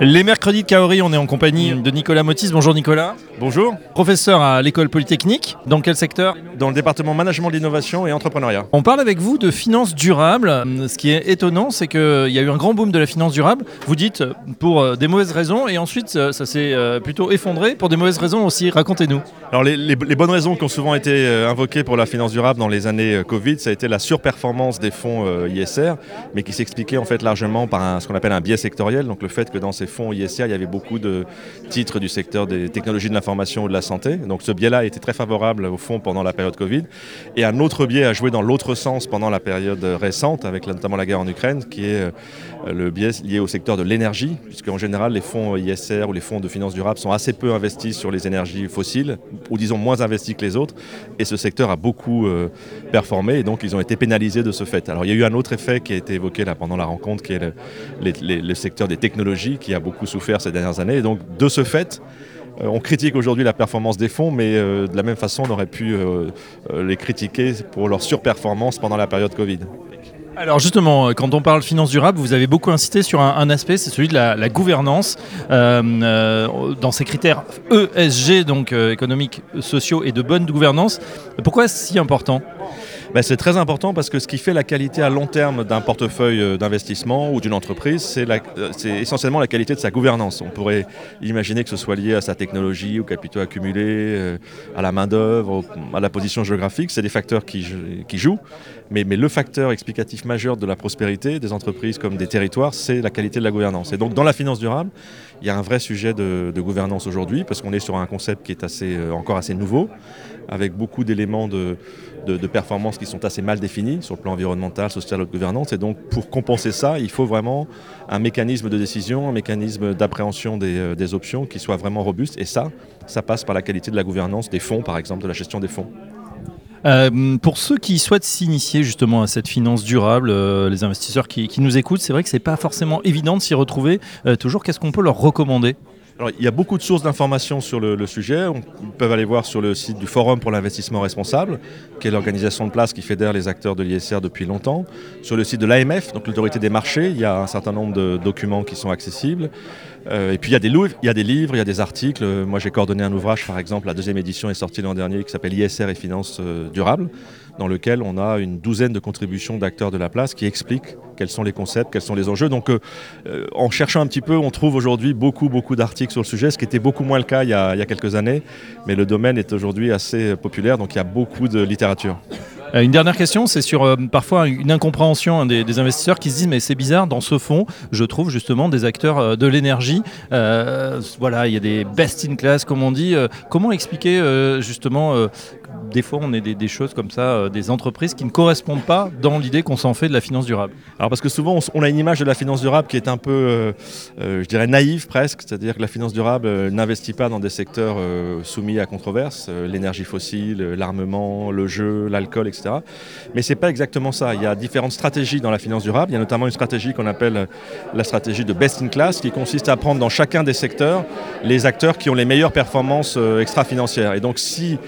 Les mercredis de Kaori, on est en compagnie de Nicolas Motis. Bonjour Nicolas. Bonjour. Professeur à l'école polytechnique. Dans quel secteur? Dans le département management de l'innovation et entrepreneuriat. On parle avec vous de finances durables. Ce qui est étonnant, c'est qu'il y a eu un grand boom de la finance durable. Vous dites pour euh, des mauvaises raisons et ensuite euh, ça s'est euh, plutôt effondré pour des mauvaises raisons aussi. Racontez-nous. Alors les, les- les bonnes raisons qui ont souvent été euh, invoquées pour la finance durable dans les années euh, Covid, ça a été la surperformance des fonds euh, ISR, mais qui s'expliquait en fait largement par un- ce qu'on appelle un biais sectoriel, donc le fait que dans ces fonds ISR, il y avait beaucoup de titres du secteur des technologies de l'information ou de la santé. Donc ce biais-là était très favorable aux fonds pendant la période Covid. Et un autre biais a joué dans l'autre sens pendant la période récente, avec notamment la guerre en Ukraine, qui est euh, le biais lié au secteur de l'énergie, puisque en général les fonds ISR ou les fonds de finances durables sont assez peu investis sur les énergies fossiles, ou disons moins investis que les autres, et ce secteur a beaucoup euh, performé, et donc ils ont été pénalisés de ce fait. Alors il y a eu un autre effet qui a été évoqué là pendant la rencontre, qui est le, le secteur des technologies, qui a beaucoup souffert ces dernières années, et donc de ce fait, euh, on critique aujourd'hui la performance des fonds, mais euh, de la même façon, on aurait pu euh, les critiquer pour leur surperformance pendant la période Covid. Alors justement, quand on parle finance durable, vous avez beaucoup insisté sur un, aspect, c'est celui de la, gouvernance. Dans ces critères ESG, donc économiques, sociaux et de bonne gouvernance, pourquoi est-ce si important? Ben, c'est très important parce que ce qui fait la qualité à long terme d'un portefeuille euh, d'investissement ou d'une entreprise, euh, c'est essentiellement la qualité de sa gouvernance. On pourrait imaginer que ce soit lié à sa technologie, aux capitaux accumulés, euh, à la main-d'œuvre, à la position géographique. C'est des facteurs qui jouent. Mais, mais le facteur explicatif majeur de la prospérité des entreprises comme des territoires, c'est la qualité de la gouvernance. Et donc, dans la finance durable, il y a un vrai sujet de, gouvernance aujourd'hui parce qu'on est sur un concept qui est euh, encore assez nouveau, avec beaucoup d'éléments de, performance qui sont assez mal définis sur le plan environnemental, social de gouvernance. Et donc, pour compenser ça, il faut vraiment un mécanisme de décision, un mécanisme d'appréhension des, euh, des options qui soit vraiment robuste. Et ça, ça passe par la qualité de la gouvernance des fonds, par exemple, de la gestion des fonds. Euh, pour ceux qui souhaitent s'initier justement à cette finance durable, euh, les investisseurs qui, nous écoutent, c'est vrai que c'est pas forcément évident de s'y retrouver. Euh, toujours, qu'est-ce qu'on peut leur recommander? Il y a beaucoup de sources d'informations sur le, sujet. On- ils aller voir sur le site du Forum pour l'investissement responsable, qui est l'organisation de place qui fédère les acteurs de l'ISR depuis longtemps. Sur le site de l'AMF, donc l'autorité des marchés, il y a un certain nombre de documents qui sont accessibles. Euh, et puis il y, a des livres, il y a des articles. Moi j'ai coordonné un ouvrage, par exemple, la deuxième édition est sortie l'an dernier, qui s'appelle ISR et finances euh, durables, dans lequel on a une douzaine de contributions d'acteurs de la place qui expliquent quels sont les concepts, quels sont les enjeux. Donc euh, euh, en cherchant un petit peu, on trouve aujourd'hui beaucoup, beaucoup d'articles sur le sujet, ce qui était beaucoup moins le cas il y a, quelques années. Mais le domaine est aujourd'hui assez populaire, donc il y a beaucoup de littérature. Euh, Une dernière question, c'est sur parfois une incompréhension hein, des, investisseurs qui se disent mais c'est bizarre, dans ce fonds, je trouve justement des acteurs de l'énergie. Voilà, il y a des best in class comme on dit. Comment expliquer justement des fois on est des, choses comme ça, euh, des entreprises qui ne correspondent pas dans l'idée qu'on s'en fait de la finance durable Alors parce que souvent on a une image de la finance durable qui est un peu, euh, euh, je dirais, naïve presque, c'est-à-dire que la finance durable n'investit pas dans des secteurs soumis à controverse, l'énergie fossile, l'armement, le jeu, l'alcool, etc. Mais c'est pas exactement ça. Il y a différentes stratégies dans la finance durable. Il y a notamment une stratégie qu'on appelle la stratégie de best in class, qui consiste à prendre dans chacun des secteurs les acteurs qui ont les meilleures performances extra-financières. Et donc si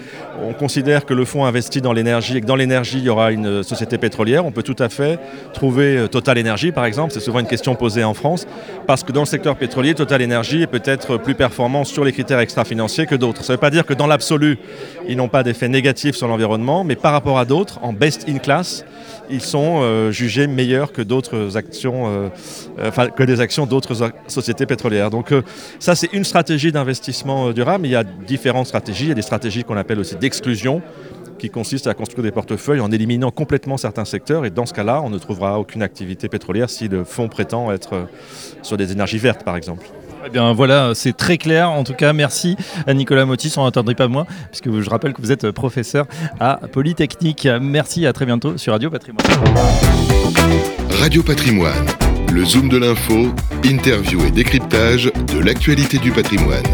on considère que le fonds investit dans l'énergie et que dans l'énergie il y aura une euh, société pétrolière, on peut tout à fait trouver euh, Total Energy par exemple, c'est souvent une question posée en France, parce que dans le secteur pétrolier, Total Energy est peut-être plus performant sur les critères extra-financiers que d'autres. Ça ne veut pas dire que dans l'absolu, ils n'ont pas d'effet négatif sur l'environnement, mais par rapport à d'autres, en best in class, ils sont euh, jugés meilleurs que d'autres actions, que des actions d'autres sociétés pétrolières. Donc ça c'est une stratégie d'investissement durable, il y a différentes stratégies. Il y a des stratégies qu'on appelle aussi d'exclusion qui consistent à construire des portefeuilles en éliminant complètement certains secteurs. Et dans ce cas-là, on ne trouvera aucune activité pétrolière si le fonds prétend être euh, sur des énergies vertes, par exemple. Eh bien voilà, c'est très clair. En tout cas, merci à Nicolas Motis. On n'attendrait pas moi, puisque je rappelle que vous êtes professeur à Polytechnique. Merci, à très bientôt sur Radio Patrimoine. Radio Patrimoine, le zoom de l'info, interview et décryptage de l'actualité du patrimoine.